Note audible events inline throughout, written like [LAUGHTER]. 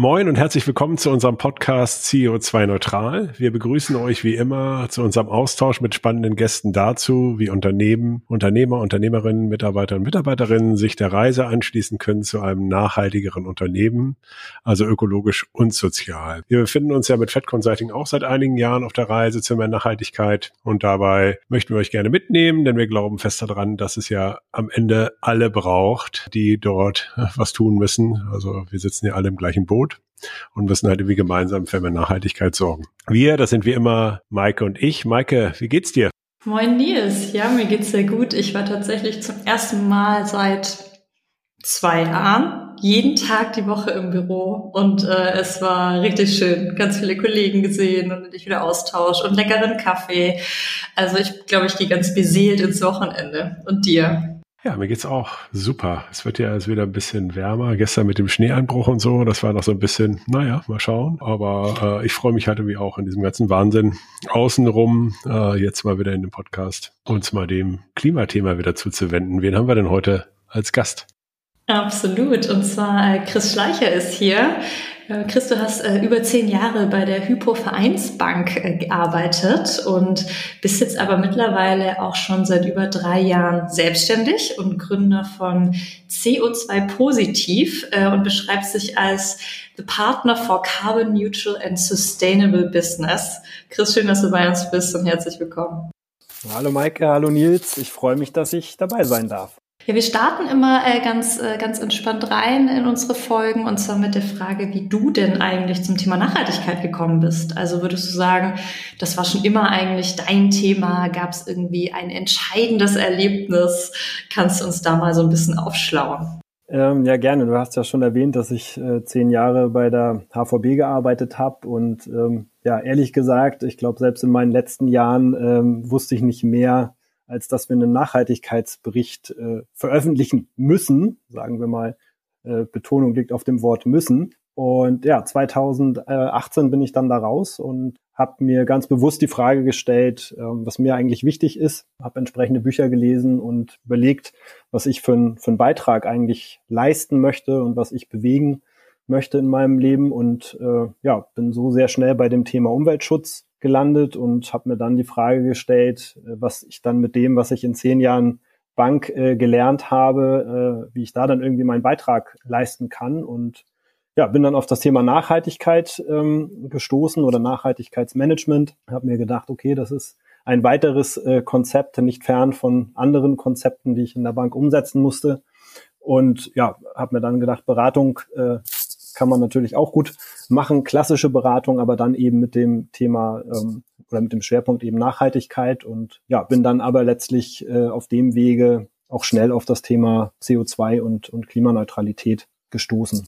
Moin und herzlich willkommen zu unserem Podcast CO2 Neutral. Wir begrüßen euch wie immer zu unserem Austausch mit spannenden Gästen dazu, wie Unternehmen, Unternehmer, Unternehmerinnen, Mitarbeiter und Mitarbeiterinnen sich der Reise anschließen können zu einem nachhaltigeren Unternehmen, also ökologisch und sozial. Wir befinden uns ja mit Fed Consulting auch seit einigen Jahren auf der Reise zu mehr Nachhaltigkeit und dabei möchten wir euch gerne mitnehmen, denn wir glauben fest daran, dass es ja am Ende alle braucht, die dort was tun müssen. Also wir sitzen ja alle im gleichen Boot und müssen halt irgendwie gemeinsam für mehr Nachhaltigkeit sorgen. Wir, das sind wie immer Maike und ich. Maike, wie geht's dir? Moin Nils, ja, mir geht's sehr gut. Ich war tatsächlich zum ersten Mal seit zwei Jahren jeden Tag die Woche im Büro und äh, es war richtig schön. Ganz viele Kollegen gesehen und dich wieder Austausch und leckeren Kaffee. Also ich glaube, ich gehe ganz beseelt ins Wochenende. Und dir? Ja, mir geht's auch super. Es wird ja jetzt wieder ein bisschen wärmer. Gestern mit dem Schneeeinbruch und so, das war noch so ein bisschen, naja, mal schauen. Aber äh, ich freue mich halt irgendwie auch in diesem ganzen Wahnsinn außenrum, äh, jetzt mal wieder in dem Podcast, uns mal dem Klimathema wieder zuzuwenden. Wen haben wir denn heute als Gast? Absolut. Und zwar äh, Chris Schleicher ist hier. Äh, Chris, du hast äh, über zehn Jahre bei der Hypo Vereinsbank gearbeitet und bist jetzt aber mittlerweile auch schon seit über drei Jahren selbstständig und Gründer von CO2 Positiv und beschreibst dich als The Partner for Carbon Neutral and Sustainable Business. Chris, schön, dass du bei uns bist und herzlich willkommen. Hallo Maike, hallo Nils. Ich freue mich, dass ich dabei sein darf. Ja, wir starten immer äh, ganz, äh, ganz entspannt rein in unsere Folgen und zwar mit der Frage, wie du denn eigentlich zum Thema Nachhaltigkeit gekommen bist. Also würdest du sagen, das war schon immer eigentlich dein Thema? Gab es irgendwie ein entscheidendes Erlebnis? Kannst du uns da mal so ein bisschen aufschlauen? Ähm, ja, gerne. Du hast ja schon erwähnt, dass ich äh, zehn Jahre bei der HVB gearbeitet habe und ähm, ja, ehrlich gesagt, ich glaube, selbst in meinen letzten Jahren ähm, wusste ich nicht mehr als dass wir einen Nachhaltigkeitsbericht äh, veröffentlichen müssen, sagen wir mal, äh, Betonung liegt auf dem Wort müssen. Und ja, 2018 bin ich dann da raus und habe mir ganz bewusst die Frage gestellt, äh, was mir eigentlich wichtig ist, habe entsprechende Bücher gelesen und überlegt, was ich für, ein, für einen Beitrag eigentlich leisten möchte und was ich bewegen möchte in meinem Leben und äh, ja, bin so sehr schnell bei dem Thema Umweltschutz gelandet und habe mir dann die Frage gestellt, äh, was ich dann mit dem, was ich in zehn Jahren Bank äh, gelernt habe, äh, wie ich da dann irgendwie meinen Beitrag leisten kann. Und ja, bin dann auf das Thema Nachhaltigkeit ähm, gestoßen oder Nachhaltigkeitsmanagement. Habe mir gedacht, okay, das ist ein weiteres äh, Konzept, nicht fern von anderen Konzepten, die ich in der Bank umsetzen musste. Und ja, habe mir dann gedacht, Beratung äh, kann man natürlich auch gut machen, klassische Beratung, aber dann eben mit dem Thema ähm, oder mit dem Schwerpunkt eben Nachhaltigkeit und ja, bin dann aber letztlich äh, auf dem Wege auch schnell auf das Thema CO2 und, und Klimaneutralität gestoßen.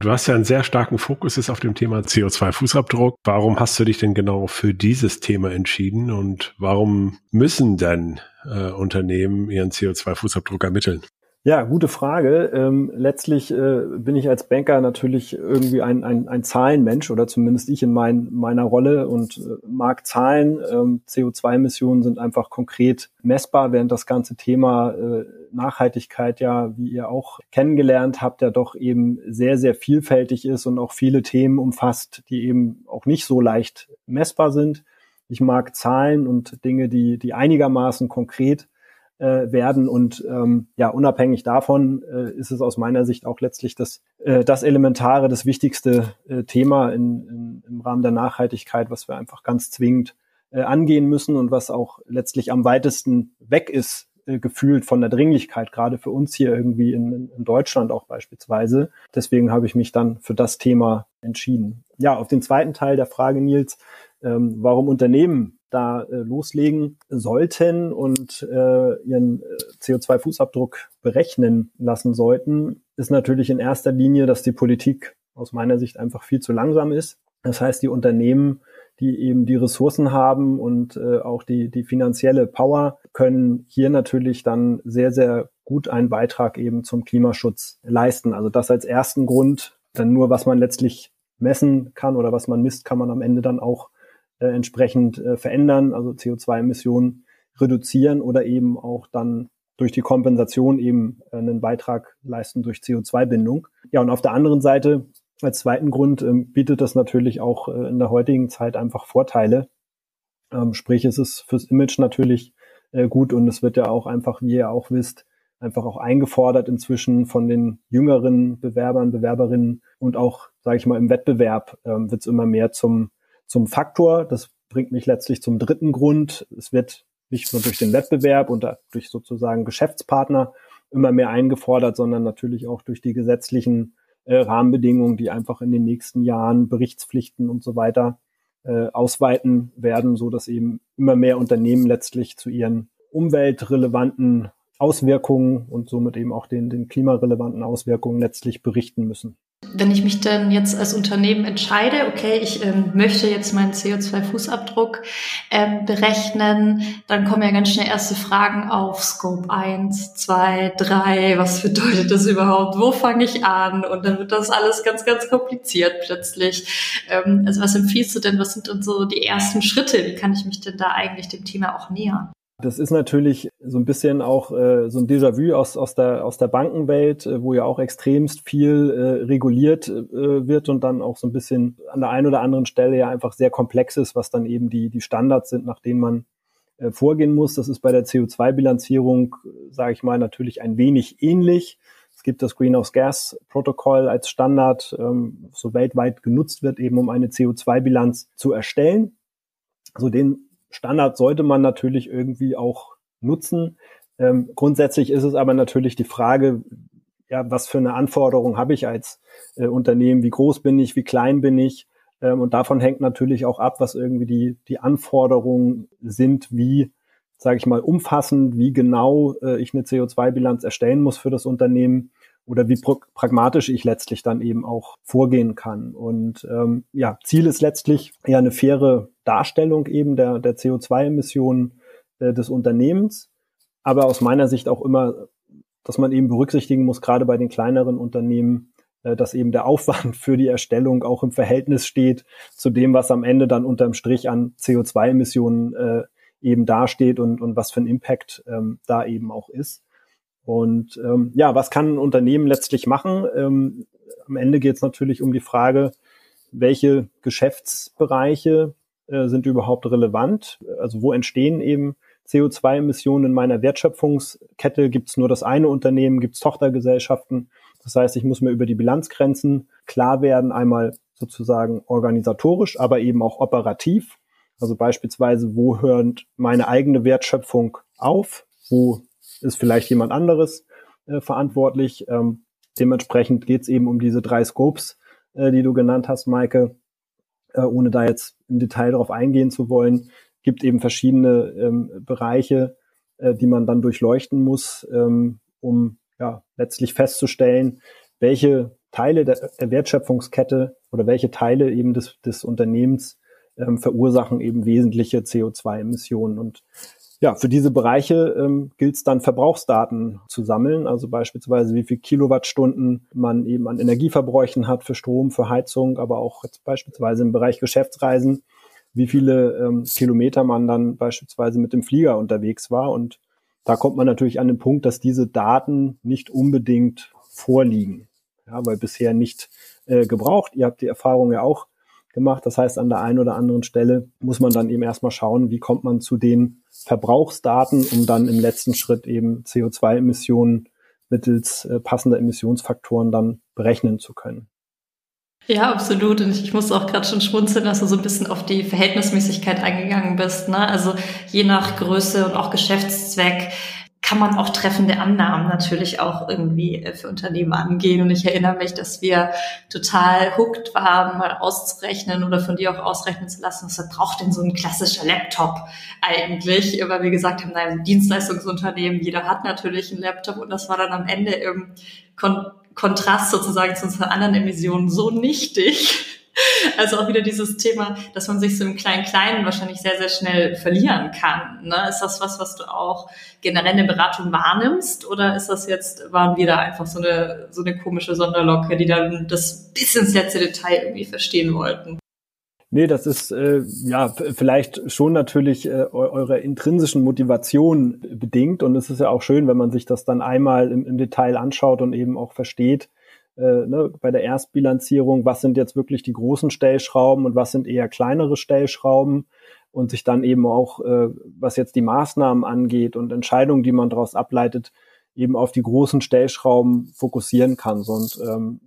Du hast ja einen sehr starken Fokus jetzt auf dem Thema CO2-Fußabdruck. Warum hast du dich denn genau für dieses Thema entschieden und warum müssen denn äh, Unternehmen ihren CO2-Fußabdruck ermitteln? Ja, gute Frage. Ähm, letztlich äh, bin ich als Banker natürlich irgendwie ein, ein, ein Zahlenmensch oder zumindest ich in mein, meiner Rolle und äh, mag Zahlen. Ähm, CO2-Emissionen sind einfach konkret messbar, während das ganze Thema äh, Nachhaltigkeit ja, wie ihr auch kennengelernt habt, ja doch eben sehr, sehr vielfältig ist und auch viele Themen umfasst, die eben auch nicht so leicht messbar sind. Ich mag Zahlen und Dinge, die, die einigermaßen konkret äh, werden. Und ähm, ja, unabhängig davon äh, ist es aus meiner Sicht auch letztlich das, äh, das elementare, das wichtigste äh, Thema in, in, im Rahmen der Nachhaltigkeit, was wir einfach ganz zwingend äh, angehen müssen und was auch letztlich am weitesten weg ist äh, gefühlt von der Dringlichkeit, gerade für uns hier irgendwie in, in Deutschland auch beispielsweise. Deswegen habe ich mich dann für das Thema entschieden. Ja, auf den zweiten Teil der Frage, Nils, ähm, warum Unternehmen da äh, loslegen sollten und äh, ihren äh, CO2-Fußabdruck berechnen lassen sollten, ist natürlich in erster Linie, dass die Politik aus meiner Sicht einfach viel zu langsam ist. Das heißt, die Unternehmen, die eben die Ressourcen haben und äh, auch die, die finanzielle Power, können hier natürlich dann sehr, sehr gut einen Beitrag eben zum Klimaschutz leisten. Also das als ersten Grund, denn nur was man letztlich messen kann oder was man misst, kann man am Ende dann auch äh, entsprechend äh, verändern, also CO2-Emissionen reduzieren oder eben auch dann durch die Kompensation eben äh, einen Beitrag leisten durch CO2-Bindung. Ja, und auf der anderen Seite als zweiten Grund ähm, bietet das natürlich auch äh, in der heutigen Zeit einfach Vorteile. Ähm, sprich, es ist fürs Image natürlich äh, gut und es wird ja auch einfach, wie ihr auch wisst, einfach auch eingefordert inzwischen von den jüngeren Bewerbern, Bewerberinnen und auch, sage ich mal, im Wettbewerb ähm, wird es immer mehr zum, zum Faktor. Das bringt mich letztlich zum dritten Grund. Es wird nicht nur durch den Wettbewerb und durch sozusagen Geschäftspartner immer mehr eingefordert, sondern natürlich auch durch die gesetzlichen äh, Rahmenbedingungen, die einfach in den nächsten Jahren Berichtspflichten und so weiter äh, ausweiten werden, so dass eben immer mehr Unternehmen letztlich zu ihren umweltrelevanten Auswirkungen und somit eben auch den, den klimarelevanten Auswirkungen letztlich berichten müssen. Wenn ich mich dann jetzt als Unternehmen entscheide, okay, ich ähm, möchte jetzt meinen CO2-Fußabdruck ähm, berechnen, dann kommen ja ganz schnell erste Fragen auf Scope 1, 2, 3, was bedeutet das überhaupt, wo fange ich an? Und dann wird das alles ganz, ganz kompliziert plötzlich. Ähm, also was empfiehlst du denn, was sind denn so die ersten Schritte? Wie kann ich mich denn da eigentlich dem Thema auch nähern? Das ist natürlich so ein bisschen auch äh, so ein Déjà-vu aus, aus, der, aus der Bankenwelt, äh, wo ja auch extremst viel äh, reguliert äh, wird und dann auch so ein bisschen an der einen oder anderen Stelle ja einfach sehr komplex ist, was dann eben die, die Standards sind, nach denen man äh, vorgehen muss. Das ist bei der CO2-Bilanzierung, sage ich mal, natürlich ein wenig ähnlich. Es gibt das Greenhouse Gas Protokoll als Standard, ähm, so weltweit genutzt wird, eben um eine CO2-Bilanz zu erstellen. Also den Standard sollte man natürlich irgendwie auch nutzen. Ähm, grundsätzlich ist es aber natürlich die Frage, ja, was für eine Anforderung habe ich als äh, Unternehmen? Wie groß bin ich? Wie klein bin ich? Ähm, und davon hängt natürlich auch ab, was irgendwie die, die Anforderungen sind, wie, sage ich mal, umfassend, wie genau äh, ich eine CO2-Bilanz erstellen muss für das Unternehmen oder wie pragmatisch ich letztlich dann eben auch vorgehen kann. Und ähm, ja, Ziel ist letztlich ja eine faire Darstellung eben der, der CO2-Emissionen äh, des Unternehmens, aber aus meiner Sicht auch immer, dass man eben berücksichtigen muss, gerade bei den kleineren Unternehmen, äh, dass eben der Aufwand für die Erstellung auch im Verhältnis steht zu dem, was am Ende dann unterm Strich an CO2-Emissionen äh, eben dasteht und, und was für ein Impact ähm, da eben auch ist. Und ähm, ja, was kann ein Unternehmen letztlich machen? Ähm, am Ende geht es natürlich um die Frage, welche Geschäftsbereiche äh, sind überhaupt relevant? Also wo entstehen eben CO2-Emissionen in meiner Wertschöpfungskette? Gibt es nur das eine Unternehmen? Gibt es Tochtergesellschaften? Das heißt, ich muss mir über die Bilanzgrenzen klar werden, einmal sozusagen organisatorisch, aber eben auch operativ. Also beispielsweise, wo hört meine eigene Wertschöpfung auf? Wo ist vielleicht jemand anderes äh, verantwortlich. Ähm, dementsprechend geht es eben um diese drei Scopes, äh, die du genannt hast, Maike. Äh, ohne da jetzt im Detail darauf eingehen zu wollen, gibt eben verschiedene ähm, Bereiche, äh, die man dann durchleuchten muss, ähm, um ja, letztlich festzustellen, welche Teile der, der Wertschöpfungskette oder welche Teile eben des, des Unternehmens ähm, verursachen eben wesentliche CO2-Emissionen. Und ja, für diese Bereiche ähm, gilt es dann Verbrauchsdaten zu sammeln, also beispielsweise wie viel Kilowattstunden man eben an Energieverbräuchen hat für Strom, für Heizung, aber auch jetzt beispielsweise im Bereich Geschäftsreisen, wie viele ähm, Kilometer man dann beispielsweise mit dem Flieger unterwegs war. Und da kommt man natürlich an den Punkt, dass diese Daten nicht unbedingt vorliegen, ja, weil bisher nicht äh, gebraucht. Ihr habt die Erfahrung ja auch gemacht. Das heißt, an der einen oder anderen Stelle muss man dann eben erstmal schauen, wie kommt man zu den Verbrauchsdaten, um dann im letzten Schritt eben CO2-Emissionen mittels äh, passender Emissionsfaktoren dann berechnen zu können. Ja, absolut. Und ich muss auch gerade schon schmunzeln, dass du so ein bisschen auf die Verhältnismäßigkeit eingegangen bist. Ne? Also je nach Größe und auch Geschäftszweck kann man auch treffende Annahmen natürlich auch irgendwie äh, für Unternehmen angehen. Und ich erinnere mich, dass wir total hooked waren, mal auszurechnen oder von dir auch ausrechnen zu lassen, was braucht denn so ein klassischer Laptop eigentlich? Weil wir gesagt haben, nein, Dienstleistungsunternehmen, jeder hat natürlich einen Laptop und das war dann am Ende im Kon Kontrast sozusagen zu unseren anderen Emissionen so nichtig, also auch wieder dieses Thema, dass man sich so im Klein-Kleinen wahrscheinlich sehr, sehr schnell verlieren kann. Ne? Ist das was, was du auch generell in der Beratung wahrnimmst? Oder ist das jetzt, waren wir da einfach so eine, so eine komische Sonderlocke, die dann das bis ins letzte Detail irgendwie verstehen wollten? Nee, das ist äh, ja vielleicht schon natürlich äh, eurer intrinsischen Motivation bedingt und es ist ja auch schön, wenn man sich das dann einmal im, im Detail anschaut und eben auch versteht, äh, ne, bei der Erstbilanzierung, was sind jetzt wirklich die großen Stellschrauben und was sind eher kleinere Stellschrauben und sich dann eben auch, äh, was jetzt die Maßnahmen angeht und Entscheidungen, die man daraus ableitet, eben auf die großen Stellschrauben fokussieren kann. Und ähm,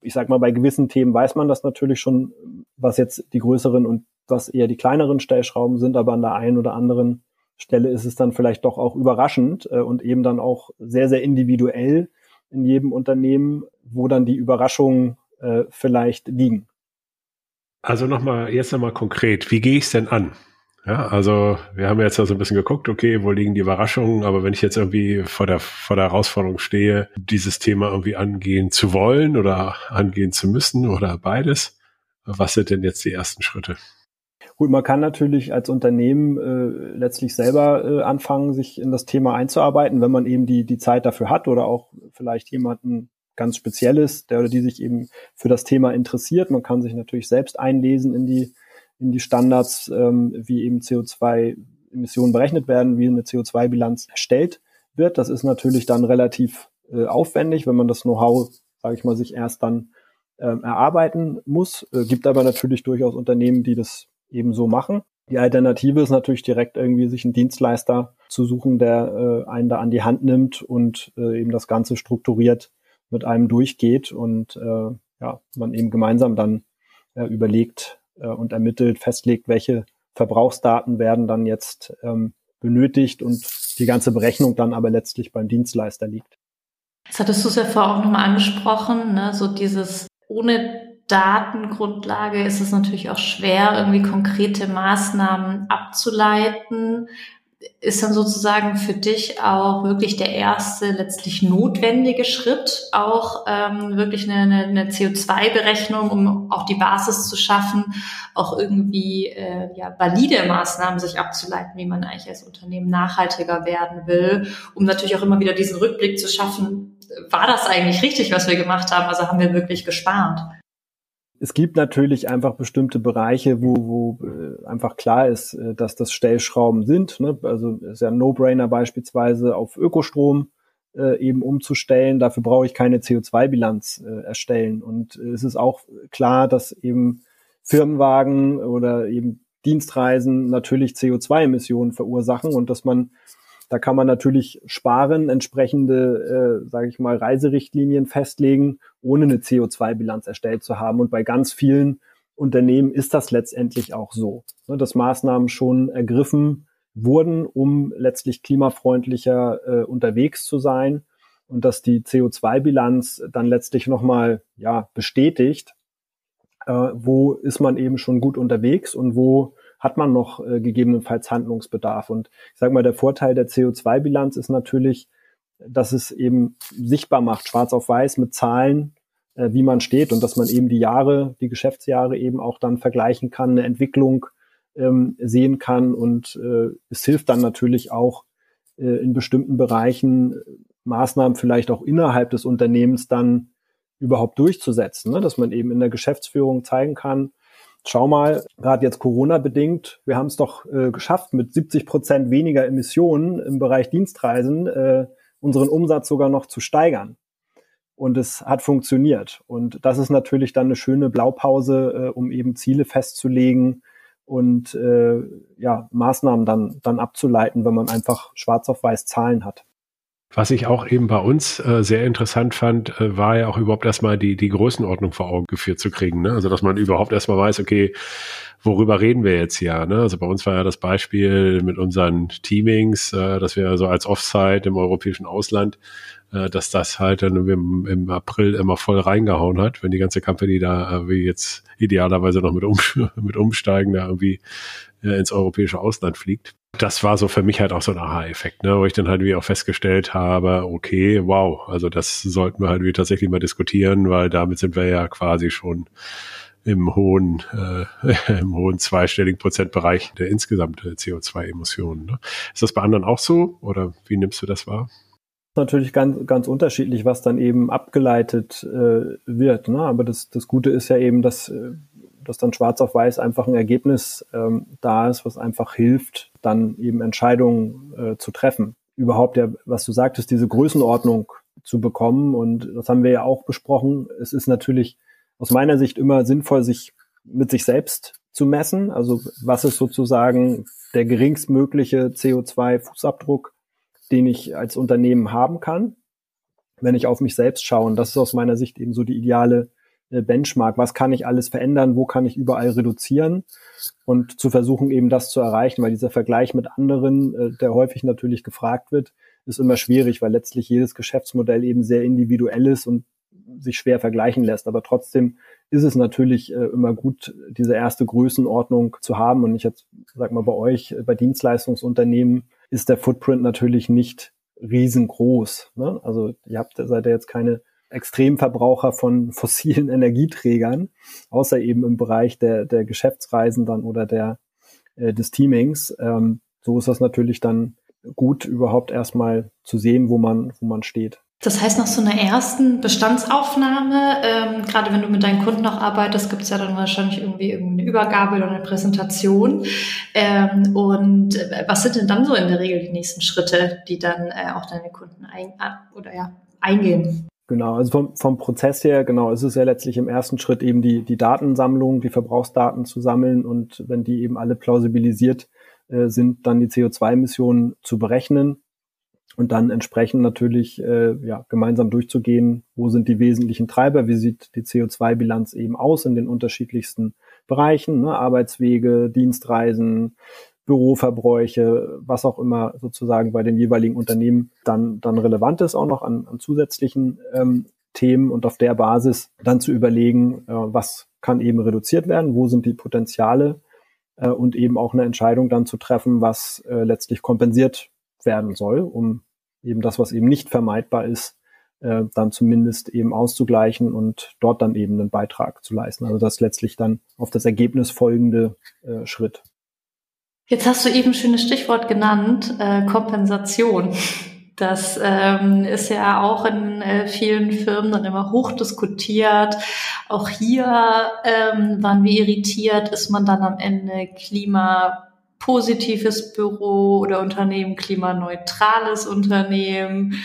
ich sag mal, bei gewissen Themen weiß man das natürlich schon, was jetzt die größeren und was eher die kleineren Stellschrauben sind, aber an der einen oder anderen Stelle ist es dann vielleicht doch auch überraschend äh, und eben dann auch sehr, sehr individuell in jedem Unternehmen, wo dann die Überraschungen äh, vielleicht liegen. Also nochmal, jetzt nochmal konkret, wie gehe ich es denn an? Ja, also wir haben jetzt also ein bisschen geguckt, okay, wo liegen die Überraschungen, aber wenn ich jetzt irgendwie vor der, vor der Herausforderung stehe, dieses Thema irgendwie angehen zu wollen oder angehen zu müssen oder beides, was sind denn jetzt die ersten Schritte? Gut, man kann natürlich als Unternehmen äh, letztlich selber äh, anfangen, sich in das Thema einzuarbeiten, wenn man eben die, die Zeit dafür hat oder auch vielleicht jemanden ganz Spezielles, der oder die sich eben für das Thema interessiert. Man kann sich natürlich selbst einlesen in die in die Standards, ähm, wie eben CO2-Emissionen berechnet werden, wie eine CO2-Bilanz erstellt wird. Das ist natürlich dann relativ äh, aufwendig, wenn man das Know-how, sage ich mal, sich erst dann ähm, erarbeiten muss. Äh, gibt aber natürlich durchaus Unternehmen, die das eben so machen. Die Alternative ist natürlich direkt irgendwie sich einen Dienstleister zu suchen, der äh, einen da an die Hand nimmt und äh, eben das Ganze strukturiert mit einem durchgeht und äh, ja, man eben gemeinsam dann äh, überlegt, äh, und ermittelt, festlegt, welche Verbrauchsdaten werden dann jetzt ähm, benötigt und die ganze Berechnung dann aber letztlich beim Dienstleister liegt. Das hattest du es ja vorher auch nochmal angesprochen, ne? so dieses ohne Datengrundlage ist es natürlich auch schwer, irgendwie konkrete Maßnahmen abzuleiten ist dann sozusagen für dich auch wirklich der erste letztlich notwendige Schritt, auch ähm, wirklich eine, eine CO2-Berechnung, um auch die Basis zu schaffen, auch irgendwie äh, ja, valide Maßnahmen sich abzuleiten, wie man eigentlich als Unternehmen nachhaltiger werden will, um natürlich auch immer wieder diesen Rückblick zu schaffen, war das eigentlich richtig, was wir gemacht haben? Also haben wir wirklich gespart? Es gibt natürlich einfach bestimmte Bereiche, wo, wo äh, einfach klar ist, äh, dass das Stellschrauben sind. Ne? Also ist ja ein No-Brainer beispielsweise auf Ökostrom äh, eben umzustellen. Dafür brauche ich keine CO2-Bilanz äh, erstellen. Und äh, es ist auch klar, dass eben Firmenwagen oder eben Dienstreisen natürlich CO2-Emissionen verursachen und dass man da kann man natürlich sparen, entsprechende, äh, sage ich mal, Reiserichtlinien festlegen, ohne eine CO2-Bilanz erstellt zu haben. Und bei ganz vielen Unternehmen ist das letztendlich auch so, ne, dass Maßnahmen schon ergriffen wurden, um letztlich klimafreundlicher äh, unterwegs zu sein und dass die CO2-Bilanz dann letztlich nochmal ja, bestätigt, äh, wo ist man eben schon gut unterwegs und wo hat man noch äh, gegebenenfalls Handlungsbedarf. Und ich sage mal, der Vorteil der CO2-Bilanz ist natürlich, dass es eben sichtbar macht, schwarz auf weiß mit Zahlen, äh, wie man steht und dass man eben die Jahre, die Geschäftsjahre eben auch dann vergleichen kann, eine Entwicklung ähm, sehen kann und äh, es hilft dann natürlich auch äh, in bestimmten Bereichen Maßnahmen vielleicht auch innerhalb des Unternehmens dann überhaupt durchzusetzen, ne? dass man eben in der Geschäftsführung zeigen kann, schau mal, gerade jetzt Corona bedingt, wir haben es doch äh, geschafft, mit 70 Prozent weniger Emissionen im Bereich Dienstreisen äh, unseren Umsatz sogar noch zu steigern. Und es hat funktioniert. Und das ist natürlich dann eine schöne Blaupause, äh, um eben Ziele festzulegen und äh, ja, Maßnahmen dann, dann abzuleiten, wenn man einfach schwarz auf weiß Zahlen hat. Was ich auch eben bei uns äh, sehr interessant fand, äh, war ja auch überhaupt erstmal die, die Größenordnung vor Augen geführt zu kriegen. Ne? Also dass man überhaupt erstmal weiß, okay, worüber reden wir jetzt hier? Ne? Also bei uns war ja das Beispiel mit unseren Teamings, äh, dass wir so als Offsite im europäischen Ausland, äh, dass das halt dann im, im April immer voll reingehauen hat, wenn die ganze Company da äh, wie jetzt idealerweise noch mit, um, [LAUGHS] mit Umsteigen da irgendwie äh, ins europäische Ausland fliegt das war so für mich halt auch so ein Aha-Effekt, ne, wo ich dann halt wie auch festgestellt habe, okay, wow, also das sollten wir halt wie tatsächlich mal diskutieren, weil damit sind wir ja quasi schon im hohen, äh, [LAUGHS] im hohen zweistelligen Prozentbereich der insgesamten CO2-Emissionen. Ne? Ist das bei anderen auch so oder wie nimmst du das wahr? natürlich ganz, ganz unterschiedlich, was dann eben abgeleitet äh, wird. Ne? Aber das, das Gute ist ja eben, dass, äh, dass dann schwarz auf weiß einfach ein Ergebnis ähm, da ist, was einfach hilft, dann eben Entscheidungen äh, zu treffen. Überhaupt ja, was du sagtest, diese Größenordnung zu bekommen. Und das haben wir ja auch besprochen. Es ist natürlich aus meiner Sicht immer sinnvoll, sich mit sich selbst zu messen. Also was ist sozusagen der geringstmögliche CO2-Fußabdruck, den ich als Unternehmen haben kann, wenn ich auf mich selbst schaue. Und das ist aus meiner Sicht eben so die ideale Benchmark. Was kann ich alles verändern? Wo kann ich überall reduzieren? Und zu versuchen, eben das zu erreichen, weil dieser Vergleich mit anderen, äh, der häufig natürlich gefragt wird, ist immer schwierig, weil letztlich jedes Geschäftsmodell eben sehr individuell ist und sich schwer vergleichen lässt. Aber trotzdem ist es natürlich äh, immer gut, diese erste Größenordnung zu haben. Und ich jetzt sag mal bei euch, bei Dienstleistungsunternehmen ist der Footprint natürlich nicht riesengroß. Ne? Also ihr habt seid ihr jetzt keine Extremverbraucher von [LAUGHS] fossilen Energieträgern, außer eben im Bereich der, der Geschäftsreisen dann oder der, äh, des Teamings. Ähm, so ist das natürlich dann gut, überhaupt erstmal zu sehen, wo man, wo man steht. Das heißt, nach so einer ersten Bestandsaufnahme, ähm, gerade wenn du mit deinen Kunden auch arbeitest, gibt es ja dann wahrscheinlich irgendwie eine Übergabe oder eine Präsentation. Ähm, und äh, was sind denn dann so in der Regel die nächsten Schritte, die dann äh, auch deine Kunden ein, oder ja, eingehen? Genau, also vom, vom Prozess her, genau, es ist ja letztlich im ersten Schritt eben die, die Datensammlung, die Verbrauchsdaten zu sammeln und wenn die eben alle plausibilisiert äh, sind, dann die CO2-Emissionen zu berechnen und dann entsprechend natürlich äh, ja, gemeinsam durchzugehen, wo sind die wesentlichen Treiber, wie sieht die CO2-Bilanz eben aus in den unterschiedlichsten Bereichen, ne, Arbeitswege, Dienstreisen, Büroverbräuche, was auch immer sozusagen bei den jeweiligen Unternehmen dann, dann relevant ist, auch noch an, an zusätzlichen ähm, Themen und auf der Basis dann zu überlegen, äh, was kann eben reduziert werden, wo sind die Potenziale äh, und eben auch eine Entscheidung dann zu treffen, was äh, letztlich kompensiert werden soll, um eben das, was eben nicht vermeidbar ist, äh, dann zumindest eben auszugleichen und dort dann eben einen Beitrag zu leisten. Also das letztlich dann auf das Ergebnis folgende äh, Schritt. Jetzt hast du eben ein schönes Stichwort genannt, äh, Kompensation. Das ähm, ist ja auch in äh, vielen Firmen dann immer hoch diskutiert. Auch hier ähm, waren wir irritiert, ist man dann am Ende klimapositives Büro oder Unternehmen, klimaneutrales Unternehmen,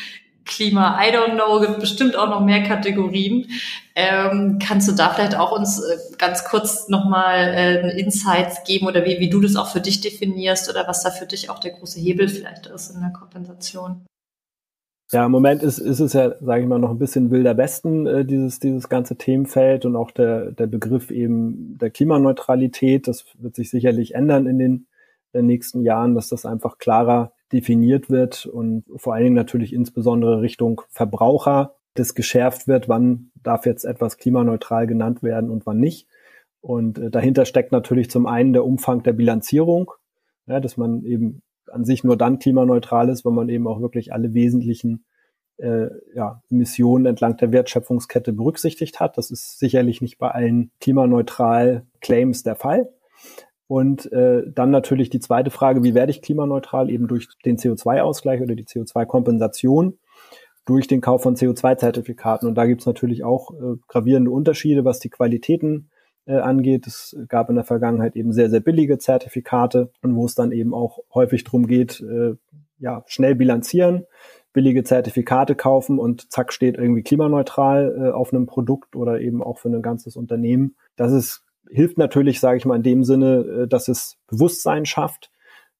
Klima, I don't know, gibt bestimmt auch noch mehr Kategorien. Ähm, kannst du da vielleicht auch uns äh, ganz kurz nochmal äh, Insights geben oder wie, wie du das auch für dich definierst oder was da für dich auch der große Hebel vielleicht ist in der Kompensation? Ja, im Moment ist, ist es ja, sage ich mal, noch ein bisschen wilder Westen, äh, dieses, dieses ganze Themenfeld und auch der, der Begriff eben der Klimaneutralität. Das wird sich sicherlich ändern in den, in den nächsten Jahren, dass das einfach klarer definiert wird und vor allen Dingen natürlich insbesondere Richtung Verbraucher das geschärft wird, wann darf jetzt etwas klimaneutral genannt werden und wann nicht. Und äh, dahinter steckt natürlich zum einen der Umfang der Bilanzierung, ja, dass man eben an sich nur dann klimaneutral ist, wenn man eben auch wirklich alle wesentlichen äh, ja, Emissionen entlang der Wertschöpfungskette berücksichtigt hat. Das ist sicherlich nicht bei allen klimaneutral Claims der Fall. Und äh, dann natürlich die zweite Frage, wie werde ich klimaneutral? Eben durch den CO2-Ausgleich oder die CO2-Kompensation durch den Kauf von CO2-Zertifikaten. Und da gibt es natürlich auch äh, gravierende Unterschiede, was die Qualitäten äh, angeht. Es gab in der Vergangenheit eben sehr, sehr billige Zertifikate und wo es dann eben auch häufig darum geht, äh, ja, schnell bilanzieren, billige Zertifikate kaufen und zack steht irgendwie klimaneutral äh, auf einem Produkt oder eben auch für ein ganzes Unternehmen. Das ist hilft natürlich, sage ich mal, in dem Sinne, äh, dass es Bewusstsein schafft,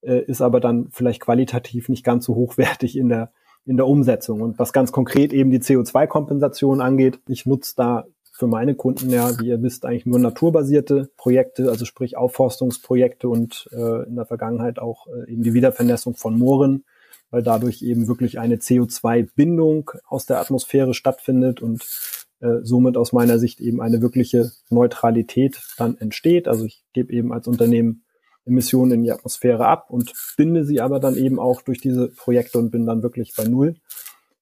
äh, ist aber dann vielleicht qualitativ nicht ganz so hochwertig in der, in der Umsetzung. Und was ganz konkret eben die CO2-Kompensation angeht, ich nutze da für meine Kunden ja, wie ihr wisst, eigentlich nur naturbasierte Projekte, also sprich Aufforstungsprojekte und äh, in der Vergangenheit auch äh, eben die Wiedervernässung von Mooren, weil dadurch eben wirklich eine CO2-Bindung aus der Atmosphäre stattfindet und äh, somit aus meiner Sicht eben eine wirkliche Neutralität dann entsteht. Also ich gebe eben als Unternehmen Emissionen in die Atmosphäre ab und binde sie aber dann eben auch durch diese Projekte und bin dann wirklich bei Null.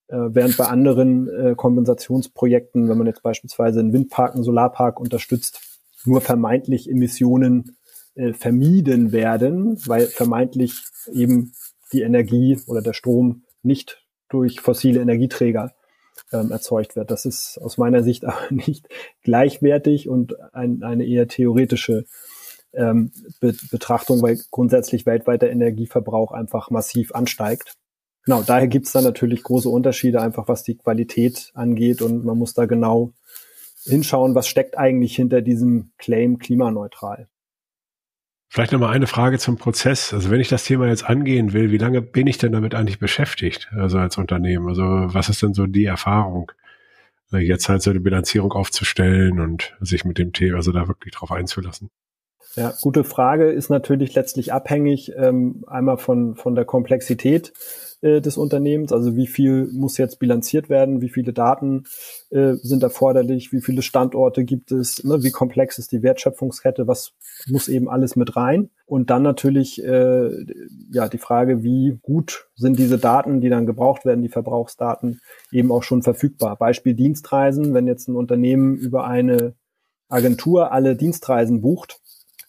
Äh, während bei anderen äh, Kompensationsprojekten, wenn man jetzt beispielsweise einen Windpark, einen Solarpark unterstützt, nur vermeintlich Emissionen äh, vermieden werden, weil vermeintlich eben die Energie oder der Strom nicht durch fossile Energieträger ähm, erzeugt wird. Das ist aus meiner Sicht [LAUGHS] aber nicht gleichwertig und ein, eine eher theoretische ähm, Be Betrachtung, weil grundsätzlich weltweit der Energieverbrauch einfach massiv ansteigt. genau, daher gibt es dann natürlich große Unterschiede, einfach was die Qualität angeht und man muss da genau hinschauen, was steckt eigentlich hinter diesem Claim klimaneutral. Vielleicht nochmal eine Frage zum Prozess. Also wenn ich das Thema jetzt angehen will, wie lange bin ich denn damit eigentlich beschäftigt, also als Unternehmen? Also was ist denn so die Erfahrung, jetzt halt so eine Bilanzierung aufzustellen und sich mit dem Thema, also da wirklich drauf einzulassen? Ja, gute Frage ist natürlich letztlich abhängig ähm, einmal von, von der Komplexität äh, des Unternehmens, also wie viel muss jetzt bilanziert werden, wie viele Daten äh, sind erforderlich, wie viele Standorte gibt es, ne, wie komplex ist die Wertschöpfungskette, was muss eben alles mit rein. Und dann natürlich äh, ja die Frage, wie gut sind diese Daten, die dann gebraucht werden, die Verbrauchsdaten, eben auch schon verfügbar. Beispiel Dienstreisen, wenn jetzt ein Unternehmen über eine Agentur alle Dienstreisen bucht,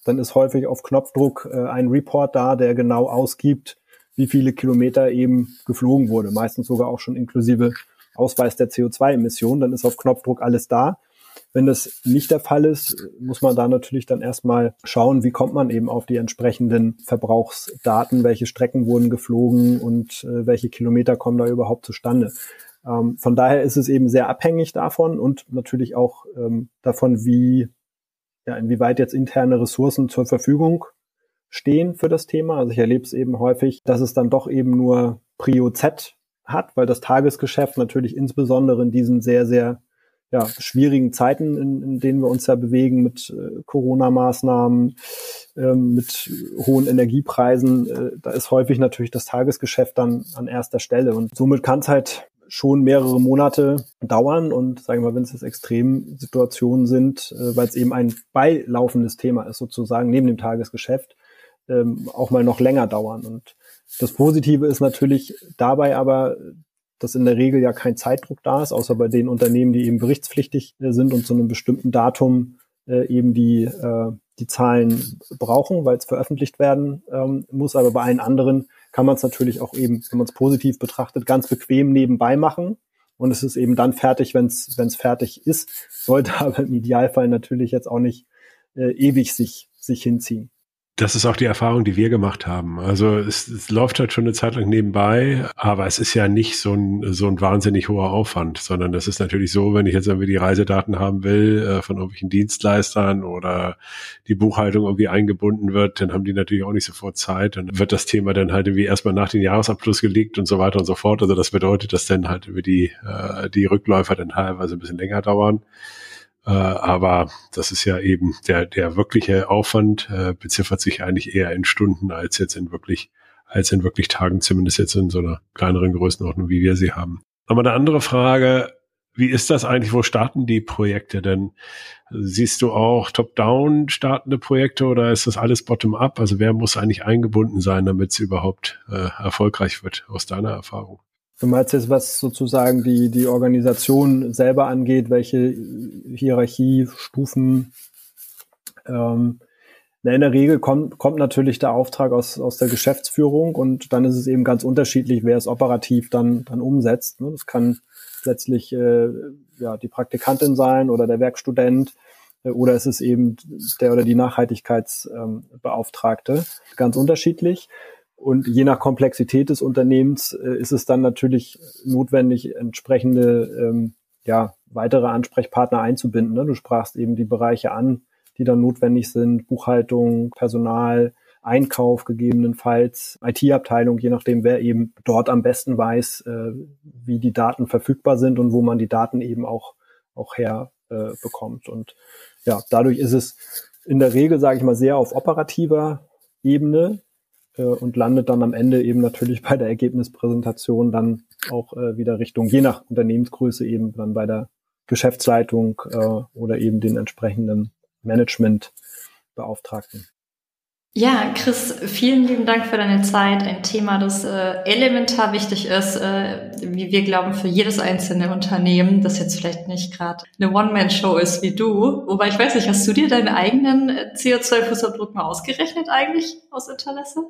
dann ist häufig auf Knopfdruck äh, ein Report da, der genau ausgibt, wie viele Kilometer eben geflogen wurde, meistens sogar auch schon inklusive Ausweis der CO2-Emissionen, dann ist auf Knopfdruck alles da. Wenn das nicht der Fall ist, muss man da natürlich dann erstmal schauen, wie kommt man eben auf die entsprechenden Verbrauchsdaten, welche Strecken wurden geflogen und äh, welche Kilometer kommen da überhaupt zustande. Ähm, von daher ist es eben sehr abhängig davon und natürlich auch ähm, davon, wie, ja, inwieweit jetzt interne Ressourcen zur Verfügung stehen für das Thema. Also ich erlebe es eben häufig, dass es dann doch eben nur Prio Z hat, weil das Tagesgeschäft natürlich insbesondere in diesen sehr, sehr ja, schwierigen Zeiten, in, in denen wir uns ja bewegen mit äh, Corona-Maßnahmen, ähm, mit hohen Energiepreisen, äh, da ist häufig natürlich das Tagesgeschäft dann an erster Stelle. Und somit kann es halt schon mehrere Monate dauern und sagen wir mal, wenn es jetzt Extremsituationen sind, äh, weil es eben ein beilaufendes Thema ist sozusagen neben dem Tagesgeschäft, ähm, auch mal noch länger dauern. Und das Positive ist natürlich dabei aber, dass in der Regel ja kein Zeitdruck da ist, außer bei den Unternehmen, die eben berichtspflichtig äh, sind und zu einem bestimmten Datum äh, eben die, äh, die Zahlen brauchen, weil es veröffentlicht werden ähm, muss. Aber bei allen anderen kann man es natürlich auch eben, wenn man es positiv betrachtet, ganz bequem nebenbei machen. Und es ist eben dann fertig, wenn es fertig ist, sollte [LAUGHS] aber im Idealfall natürlich jetzt auch nicht äh, ewig sich, sich hinziehen das ist auch die Erfahrung, die wir gemacht haben. Also es, es, läuft halt schon eine Zeit lang nebenbei, aber es ist ja nicht so ein, so ein wahnsinnig hoher Aufwand, sondern das ist natürlich so, wenn ich jetzt irgendwie die Reisedaten haben will äh, von irgendwelchen Dienstleistern oder die Buchhaltung irgendwie eingebunden wird, dann haben die natürlich auch nicht sofort Zeit. Dann wird das Thema dann halt irgendwie erstmal nach dem Jahresabschluss gelegt und so weiter und so fort. Also das bedeutet, dass dann halt über die, äh, die Rückläufer dann teilweise ein bisschen länger dauern. Äh, aber das ist ja eben der, der wirkliche Aufwand äh, beziffert sich eigentlich eher in Stunden als jetzt in wirklich, als in wirklich Tagen, zumindest jetzt in so einer kleineren Größenordnung, wie wir sie haben. Aber eine andere Frage, wie ist das eigentlich? Wo starten die Projekte denn? Siehst du auch top-down startende Projekte oder ist das alles bottom-up? Also wer muss eigentlich eingebunden sein, damit es überhaupt äh, erfolgreich wird, aus deiner Erfahrung? Du meinst jetzt, was sozusagen die, die Organisation selber angeht, welche Hierarchiestufen? Ähm, in der Regel kommt, kommt natürlich der Auftrag aus, aus der Geschäftsführung und dann ist es eben ganz unterschiedlich, wer es operativ dann, dann umsetzt. Ne? Das kann letztlich äh, ja, die Praktikantin sein oder der Werkstudent äh, oder es ist eben der oder die Nachhaltigkeitsbeauftragte. Ähm, ganz unterschiedlich. Und je nach Komplexität des Unternehmens äh, ist es dann natürlich notwendig, entsprechende ähm, ja, weitere Ansprechpartner einzubinden. Ne? Du sprachst eben die Bereiche an, die dann notwendig sind, Buchhaltung, Personal, Einkauf gegebenenfalls, IT-Abteilung, je nachdem, wer eben dort am besten weiß, äh, wie die Daten verfügbar sind und wo man die Daten eben auch, auch her äh, bekommt. Und ja, dadurch ist es in der Regel, sage ich mal, sehr auf operativer Ebene, und landet dann am Ende eben natürlich bei der Ergebnispräsentation dann auch äh, wieder Richtung, je nach Unternehmensgröße eben dann bei der Geschäftsleitung äh, oder eben den entsprechenden Managementbeauftragten. Ja, Chris, vielen lieben Dank für deine Zeit. Ein Thema, das äh, elementar wichtig ist, äh, wie wir glauben, für jedes einzelne Unternehmen, das jetzt vielleicht nicht gerade eine One-Man-Show ist wie du. Wobei ich weiß nicht, hast du dir deinen eigenen äh, CO2-Fußabdruck mal ausgerechnet eigentlich aus Interesse?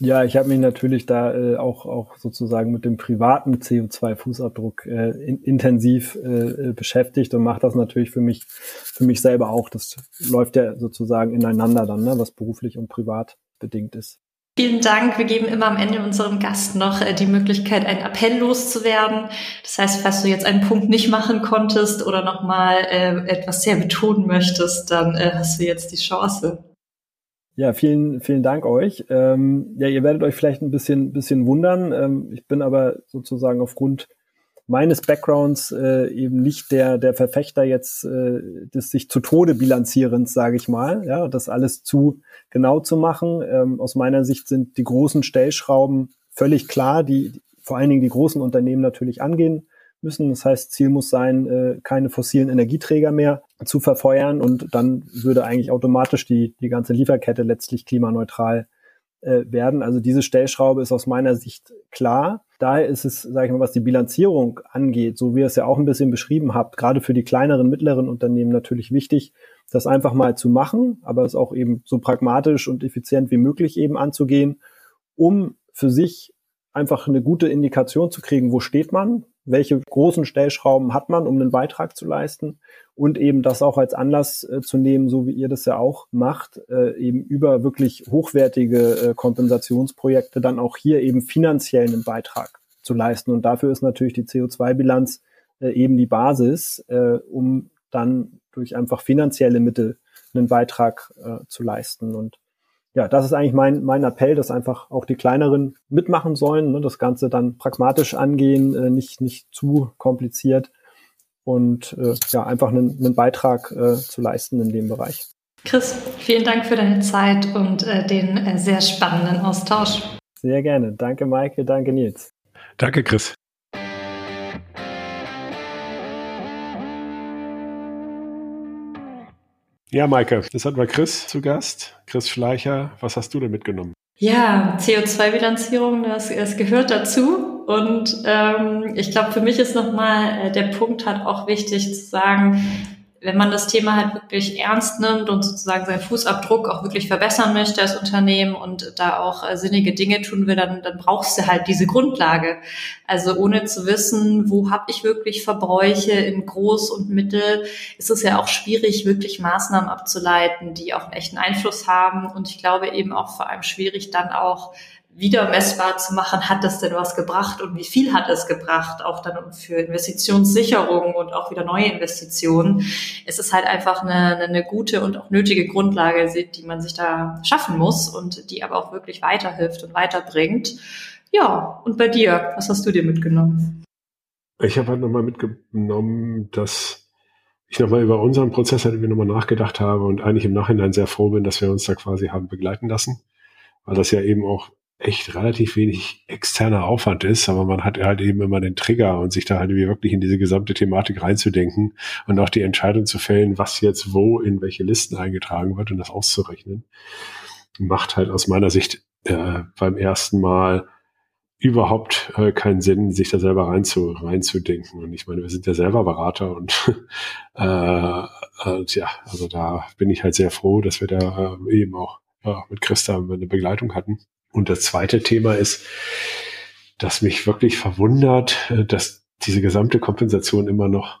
Ja, ich habe mich natürlich da äh, auch, auch sozusagen mit dem privaten CO2-Fußabdruck äh, in, intensiv äh, beschäftigt und mache das natürlich für mich, für mich selber auch. Das läuft ja sozusagen ineinander dann, ne, was beruflich und privat bedingt ist. Vielen Dank. Wir geben immer am Ende unserem Gast noch äh, die Möglichkeit, einen Appell loszuwerden. Das heißt, falls du jetzt einen Punkt nicht machen konntest oder nochmal äh, etwas sehr betonen möchtest, dann äh, hast du jetzt die Chance. Ja, vielen, vielen Dank euch. Ähm, ja, ihr werdet euch vielleicht ein bisschen, bisschen wundern. Ähm, ich bin aber sozusagen aufgrund meines Backgrounds äh, eben nicht der, der Verfechter jetzt äh, des sich zu Tode bilanzierens, sage ich mal, ja, das alles zu genau zu machen. Ähm, aus meiner Sicht sind die großen Stellschrauben völlig klar, die vor allen Dingen die großen Unternehmen natürlich angehen müssen. Das heißt, Ziel muss sein, äh, keine fossilen Energieträger mehr zu verfeuern und dann würde eigentlich automatisch die, die ganze Lieferkette letztlich klimaneutral äh, werden. Also diese Stellschraube ist aus meiner Sicht klar. Daher ist es, sage ich mal, was die Bilanzierung angeht, so wie ihr es ja auch ein bisschen beschrieben habt, gerade für die kleineren, mittleren Unternehmen natürlich wichtig, das einfach mal zu machen, aber es auch eben so pragmatisch und effizient wie möglich eben anzugehen, um für sich einfach eine gute Indikation zu kriegen, wo steht man, welche großen Stellschrauben hat man, um einen Beitrag zu leisten und eben das auch als Anlass äh, zu nehmen, so wie ihr das ja auch macht, äh, eben über wirklich hochwertige äh, Kompensationsprojekte dann auch hier eben finanziell einen Beitrag zu leisten. Und dafür ist natürlich die CO2-Bilanz äh, eben die Basis, äh, um dann durch einfach finanzielle Mittel einen Beitrag äh, zu leisten. Und ja, das ist eigentlich mein, mein Appell, dass einfach auch die kleineren mitmachen sollen, ne, das Ganze dann pragmatisch angehen, äh, nicht, nicht zu kompliziert und äh, ja, einfach einen, einen Beitrag äh, zu leisten in dem Bereich. Chris, vielen Dank für deine Zeit und äh, den äh, sehr spannenden Austausch. Sehr gerne. Danke, Maike. Danke, Nils. Danke, Chris. Ja, Maike, jetzt hatten wir Chris zu Gast. Chris Schleicher, was hast du denn mitgenommen? Ja, CO2-Bilanzierung, das, das gehört dazu. Und ähm, ich glaube, für mich ist nochmal äh, der Punkt halt auch wichtig zu sagen, wenn man das Thema halt wirklich ernst nimmt und sozusagen seinen Fußabdruck auch wirklich verbessern möchte als Unternehmen und da auch äh, sinnige Dinge tun will, dann, dann brauchst du halt diese Grundlage. Also ohne zu wissen, wo habe ich wirklich Verbräuche in Groß und Mittel, ist es ja auch schwierig, wirklich Maßnahmen abzuleiten, die auch einen echten Einfluss haben. Und ich glaube eben auch vor allem schwierig dann auch wieder messbar zu machen, hat das denn was gebracht und wie viel hat es gebracht, auch dann für Investitionssicherung und auch wieder neue Investitionen. Es ist halt einfach eine, eine gute und auch nötige Grundlage, die man sich da schaffen muss und die aber auch wirklich weiterhilft und weiterbringt. Ja, und bei dir, was hast du dir mitgenommen? Ich habe halt nochmal mitgenommen, dass ich nochmal über unseren Prozess halt irgendwie nochmal nachgedacht habe und eigentlich im Nachhinein sehr froh bin, dass wir uns da quasi haben begleiten lassen, weil das ja eben auch echt relativ wenig externer Aufwand ist, aber man hat halt eben immer den Trigger und sich da halt wirklich in diese gesamte Thematik reinzudenken und auch die Entscheidung zu fällen, was jetzt wo in welche Listen eingetragen wird und das auszurechnen, macht halt aus meiner Sicht äh, beim ersten Mal überhaupt äh, keinen Sinn, sich da selber rein zu, reinzudenken. Und ich meine, wir sind ja selber Berater und [LAUGHS] äh, äh, ja, also da bin ich halt sehr froh, dass wir da äh, eben auch ja, mit Christa eine Begleitung hatten. Und das zweite Thema ist, dass mich wirklich verwundert, äh, dass diese gesamte Kompensation immer noch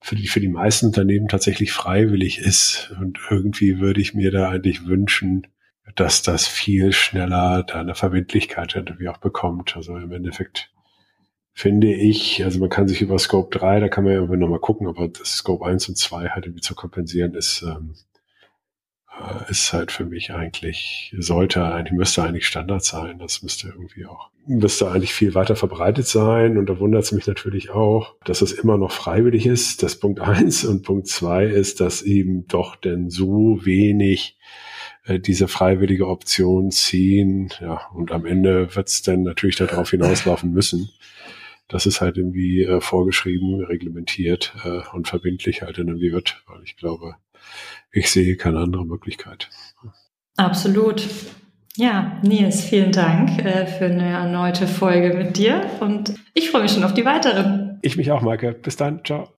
für die, für die meisten Unternehmen tatsächlich freiwillig ist. Und irgendwie würde ich mir da eigentlich wünschen, dass das viel schneller da eine Verbindlichkeit irgendwie auch bekommt. Also im Endeffekt finde ich, also man kann sich über Scope 3, da kann man ja nochmal gucken, aber das Scope 1 und 2 halt irgendwie zu kompensieren ist, ähm, äh, ist halt für mich eigentlich, sollte eigentlich, müsste eigentlich Standard sein. Das müsste irgendwie auch, müsste eigentlich viel weiter verbreitet sein. Und da wundert es mich natürlich auch, dass es immer noch freiwillig ist. Das Punkt eins und Punkt zwei ist, dass eben doch denn so wenig äh, diese freiwillige Option ziehen. Ja, und am Ende wird es dann natürlich darauf hinauslaufen müssen. dass es halt irgendwie äh, vorgeschrieben, reglementiert äh, und verbindlich halt irgendwie wird, weil ich glaube, ich sehe keine andere Möglichkeit. Absolut. Ja, Nils, vielen Dank äh, für eine erneute Folge mit dir und ich freue mich schon auf die weiteren. Ich mich auch, Maike. Bis dann. Ciao.